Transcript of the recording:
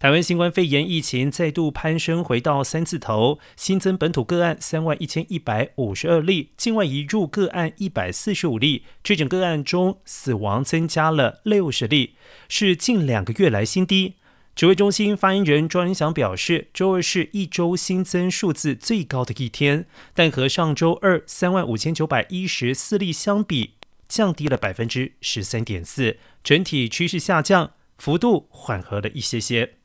台湾新冠肺炎疫情再度攀升回到三字头新增本土个案三万一千一百五十二例境外移入个案一百四十五例确诊个案中死亡增加了六十例是近两个月来新低。指挥中心发言人庄仁祥表示周二是一周新增数字最高的一天但和上周二三万五千九百一十四例相比降低了百分之十三点四整体趋势下降幅度缓和了一些些。